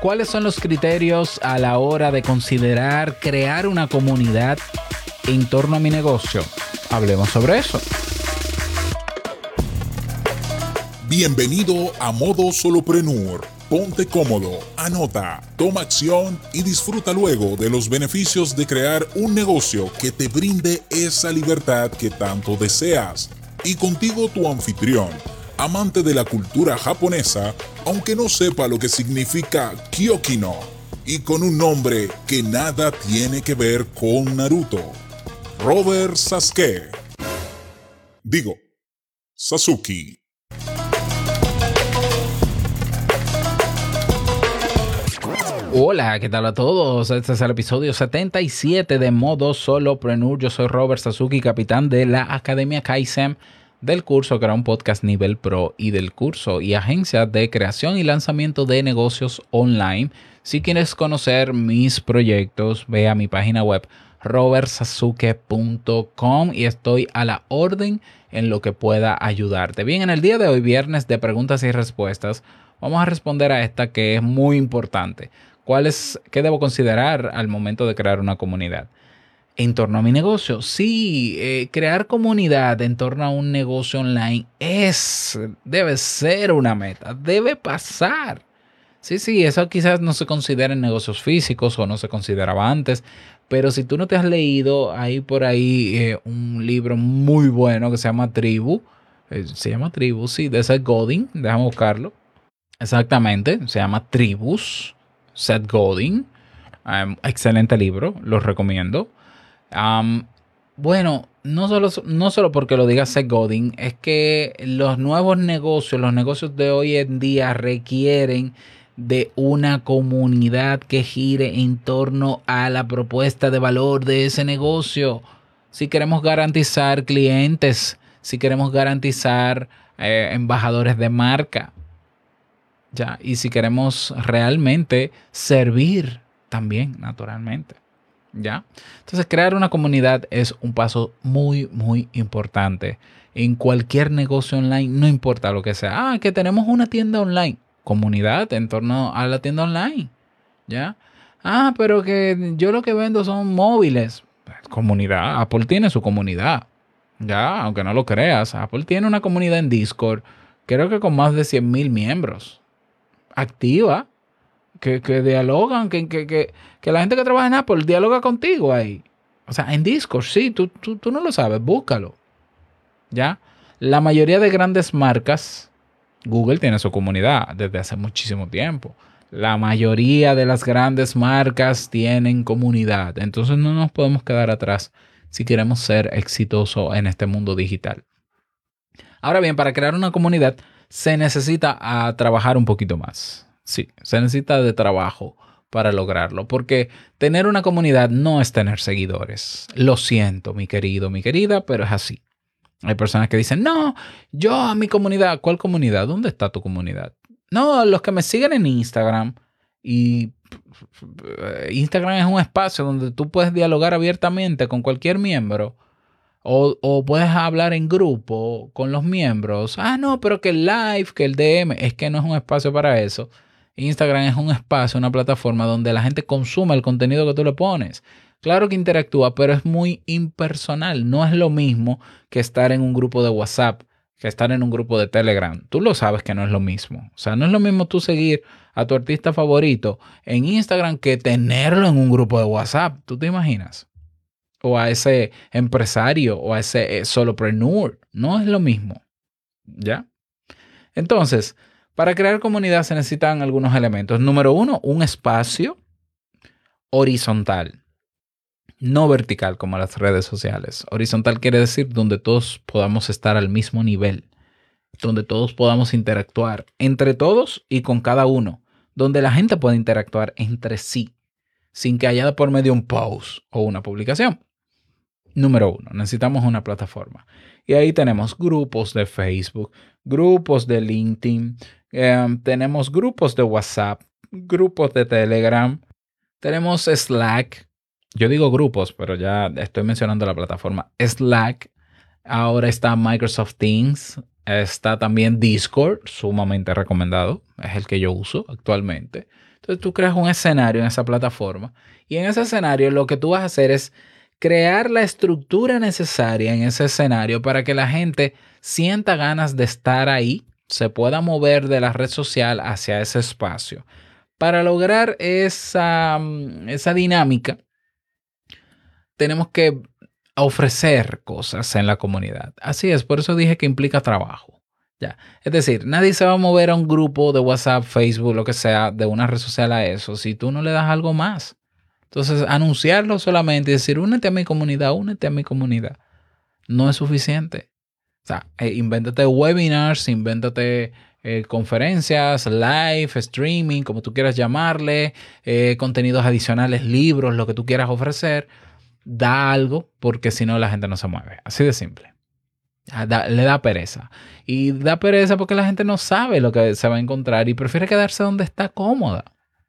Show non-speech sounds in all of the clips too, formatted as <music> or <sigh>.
¿cuáles son los criterios a la hora de considerar crear una comunidad en torno a mi negocio? Hablemos sobre eso. Bienvenido a Modo Soloprenur. Ponte cómodo, anota, toma acción y disfruta luego de los beneficios de crear un negocio que te brinde esa libertad que tanto deseas. Y contigo tu anfitrión, amante de la cultura japonesa, aunque no sepa lo que significa Kyokino, y con un nombre que nada tiene que ver con Naruto. Robert Sasuke. Digo, Sasuke. Hola, ¿qué tal a todos? Este es el episodio 77 de Modo Solopreneur. Yo soy Robert Sasuki, capitán de la Academia Kaizen, del curso era un podcast nivel pro y del curso y agencia de creación y lanzamiento de negocios online. Si quieres conocer mis proyectos, ve a mi página web robertsasuke.com y estoy a la orden en lo que pueda ayudarte. Bien, en el día de hoy, viernes de preguntas y respuestas, vamos a responder a esta que es muy importante. ¿Cuál es, ¿Qué debo considerar al momento de crear una comunidad? En torno a mi negocio, sí, eh, crear comunidad en torno a un negocio online es, debe ser una meta, debe pasar. Sí, sí, eso quizás no se considera en negocios físicos o no se consideraba antes, pero si tú no te has leído, hay por ahí eh, un libro muy bueno que se llama Tribu, eh, se llama Tribu, sí, de Seth Godin, déjame buscarlo. Exactamente, se llama Tribus Seth Godin. Um, excelente libro, lo recomiendo. Bueno, no solo, no solo porque lo diga Seth Godin, es que los nuevos negocios, los negocios de hoy en día requieren de una comunidad que gire en torno a la propuesta de valor de ese negocio. Si queremos garantizar clientes, si queremos garantizar eh, embajadores de marca, ya, y si queremos realmente servir también, naturalmente. ¿Ya? Entonces, crear una comunidad es un paso muy, muy importante. En cualquier negocio online, no importa lo que sea. Ah, que tenemos una tienda online. Comunidad en torno a la tienda online. ¿Ya? Ah, pero que yo lo que vendo son móviles. Comunidad. Apple tiene su comunidad. Ya, aunque no lo creas. Apple tiene una comunidad en Discord. Creo que con más de 100 mil miembros activa, que, dialogan, que, que, la gente que trabaja en Apple dialoga contigo ahí. O sea, en Discord, sí, tú, tú, no lo sabes, búscalo. ¿Ya? La mayoría de grandes marcas, Google tiene su comunidad desde hace muchísimo tiempo. La mayoría de las grandes marcas tienen comunidad. Entonces no nos podemos quedar atrás si queremos ser exitosos en este mundo digital. Ahora bien, para crear una comunidad se necesita a trabajar un poquito más. Sí, se necesita de trabajo para lograrlo, porque tener una comunidad no es tener seguidores. Lo siento, mi querido, mi querida, pero es así. Hay personas que dicen, no, yo a mi comunidad, ¿cuál comunidad? ¿Dónde está tu comunidad? No, los que me siguen en Instagram y Instagram es un espacio donde tú puedes dialogar abiertamente con cualquier miembro o, puedes hablar en grupo con los miembros. Ah, no, pero que el live, que el DM, es que no es un espacio para eso. Instagram es un espacio, una plataforma donde la gente consume el contenido que tú le pones. Claro que interactúa, pero es muy impersonal. No es lo mismo que estar en un grupo de WhatsApp, que estar en un grupo de Telegram. Tú lo sabes que no es lo mismo. O sea, no es lo mismo tú seguir a tu artista favorito en Instagram que tenerlo en un grupo de WhatsApp. ¿Tú te imaginas? o a ese empresario o a ese solopreneur. No es lo mismo. ¿Ya? Entonces, para crear comunidad se necesitan algunos elementos. Número uno, un espacio horizontal, no vertical como las redes sociales. Horizontal quiere decir donde todos podamos estar al mismo nivel, donde todos podamos interactuar entre todos y con cada uno, donde la gente pueda interactuar entre sí, sin que haya por medio un post o una publicación. Número uno, necesitamos una plataforma. Y ahí tenemos grupos de Facebook, grupos de LinkedIn, em, tenemos grupos de WhatsApp, grupos de Telegram, tenemos Slack. Yo digo grupos, pero ya estoy mencionando la plataforma Slack. Ahora está Microsoft Teams. Está también Discord, sumamente recomendado. Es el que yo uso actualmente. Entonces tú creas un escenario en esa plataforma y en ese escenario lo que tú vas a hacer es crear la estructura necesaria en ese escenario para que la gente sienta ganas de estar ahí, se pueda mover de la red social hacia ese espacio. Para lograr esa, mm, esa dinámica, tenemos que ofrecer cosas en la comunidad. Así es, por eso dije que implica trabajo. Ya. Es decir, nadie se va a mover a un grupo de WhatsApp, Facebook, lo que sea, de una red social a eso, si tú no le das algo más. Entonces, anunciarlo solamente decir, únete a mi comunidad, únete a mi comunidad, no es suficiente. O sea, eh, invéntate webinars, invéntate eh, conferencias, live, streaming, como tú quieras llamarle, eh, contenidos adicionales, libros, lo que tú quieras ofrecer. Da algo porque si no la gente no se mueve. Así de simple. Ah, le da pereza. Y da pereza porque la gente no sabe lo que se va a encontrar y prefiere quedarse donde está cómoda.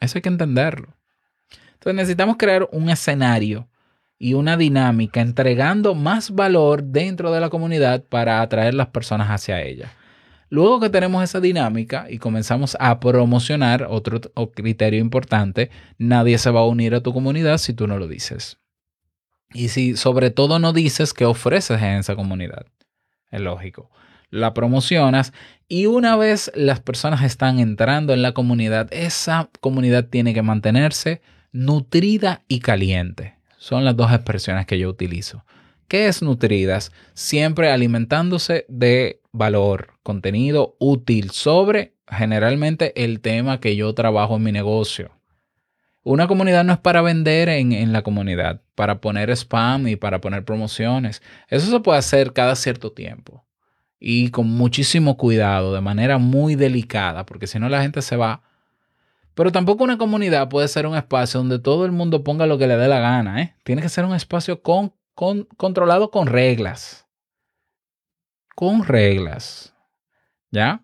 Eso hay que entenderlo. Entonces necesitamos crear un escenario y una dinámica entregando más valor dentro de la comunidad para atraer las personas hacia ella. Luego que tenemos esa dinámica y comenzamos a promocionar, otro criterio importante, nadie se va a unir a tu comunidad si tú no lo dices. Y si sobre todo no dices qué ofreces en esa comunidad. Es lógico. La promocionas y una vez las personas están entrando en la comunidad, esa comunidad tiene que mantenerse nutrida y caliente. Son las dos expresiones que yo utilizo. ¿Qué es nutridas? Siempre alimentándose de valor, contenido útil sobre generalmente el tema que yo trabajo en mi negocio. Una comunidad no es para vender en, en, la comunidad, para poner spam y para poner promociones. Eso se puede hacer cada cierto tiempo y con muchísimo cuidado, de manera muy delicada, porque si no la gente se va pero tampoco una comunidad puede ser un espacio donde todo el mundo ponga lo que le dé la gana. ¿eh? Tiene que ser un espacio con, controlado con reglas. Con reglas. ¿Ya?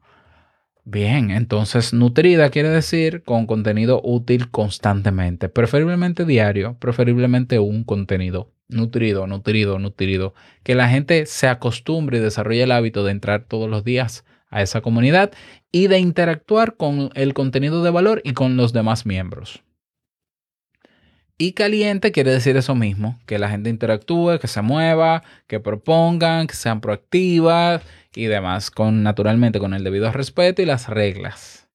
Bien, entonces nutrida quiere decir con contenido útil constantemente, preferiblemente diario, preferiblemente un contenido nutrido, nutrido, nutrido, que la gente se acostumbre y desarrolle el hábito de entrar todos los días a esa comunidad y de interactuar con el contenido de valor y con los demás miembros. Y caliente quiere decir eso mismo, que la gente interactúe, que se mueva, que propongan, que sean proactivas y demás, con naturalmente con el debido respeto y las reglas.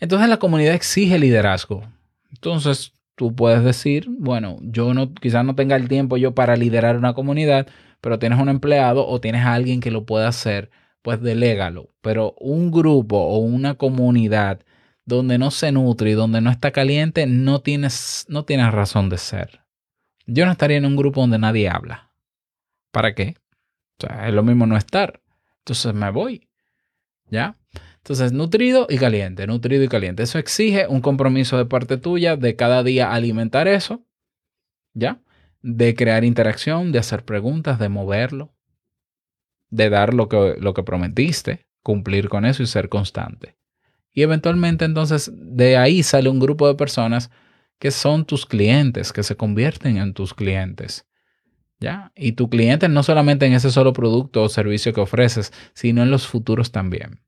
Entonces la comunidad exige liderazgo. Entonces tú puedes decir, bueno, yo no quizás no tenga el tiempo yo para liderar una comunidad, pero tienes un empleado o tienes a alguien que lo pueda hacer pues delégalo. Pero un grupo o una comunidad donde no se nutre y donde no está caliente, no tienes, no tienes razón de ser. Yo no estaría en un grupo donde nadie habla. ¿Para qué? O sea, es lo mismo no estar. Entonces me voy. ¿Ya? Entonces, nutrido y caliente, nutrido y caliente. Eso exige un compromiso de parte tuya de cada día alimentar eso. ¿Ya? De crear interacción, de hacer preguntas, de moverlo de dar lo que, lo que prometiste, cumplir con eso y ser constante. Y eventualmente entonces de ahí sale un grupo de personas que son tus clientes, que se convierten en tus clientes. ¿Ya? Y tu cliente no solamente en ese solo producto o servicio que ofreces, sino en los futuros también.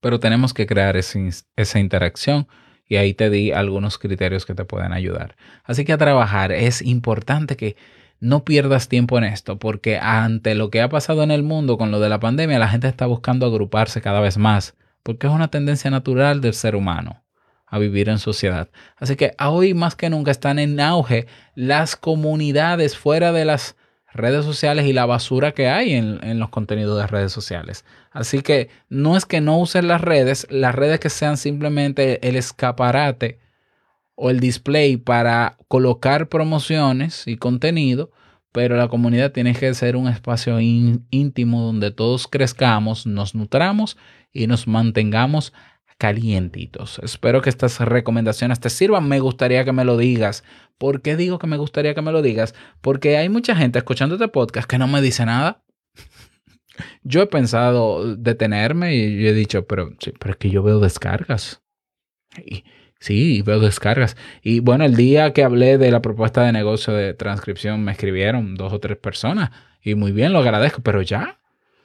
Pero tenemos que crear esa interacción y ahí te di algunos criterios que te pueden ayudar. Así que a trabajar es importante que no pierdas tiempo en esto, porque ante lo que ha pasado en el mundo con lo de la pandemia, la gente está buscando agruparse cada vez más, porque es una tendencia natural del ser humano a vivir en sociedad. Así que hoy más que nunca están en auge las comunidades fuera de las redes sociales y la basura que hay en, los contenidos de redes sociales. Así que no es que no usen las redes, las redes que sean simplemente el escaparate o el display para colocar promociones y contenido, pero la comunidad tiene que ser un espacio íntimo donde todos crezcamos, nos nutramos y nos mantengamos calientitos. Espero que estas recomendaciones te sirvan. Me gustaría que me lo digas. ¿Por qué digo que me gustaría que me lo digas? Porque hay mucha gente escuchando este podcast que no me dice nada. <laughs> Yo he pensado detenerme y he dicho, pero, sí, pero es que yo veo descargas. Sí, veo descargas. Y bueno, el día que hablé de la propuesta de negocio de transcripción me escribieron dos o tres personas y muy bien, lo agradezco, pero ya.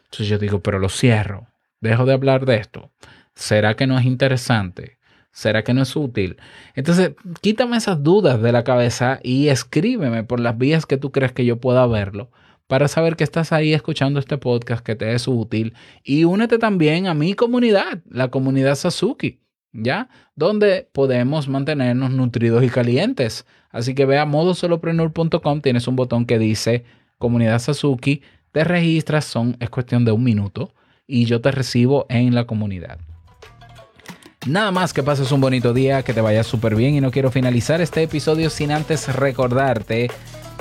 Entonces yo digo, pero lo cierro, dejo de hablar de esto. ¿Será que no es interesante? ¿Será que no es útil? Entonces, quítame esas dudas de la cabeza y escríbeme por las vías que tú crees que yo pueda verlo para saber que estás ahí escuchando este podcast, que te es útil. Y únete también a mi comunidad, la comunidad Sasuki, ¿ya? Donde podemos mantenernos nutridos y calientes. Así que ve a modosolopreneur.com, tienes un botón que dice comunidad Sasuki, te registras, son, es cuestión de un minuto y yo te recibo en la comunidad. Nada más que pases un bonito día, que te vaya súper bien y no quiero finalizar este episodio sin antes recordarte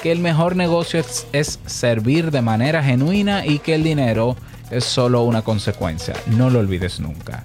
que el mejor negocio es, es, servir de manera genuina y que el dinero es solo una consecuencia. No lo olvides nunca.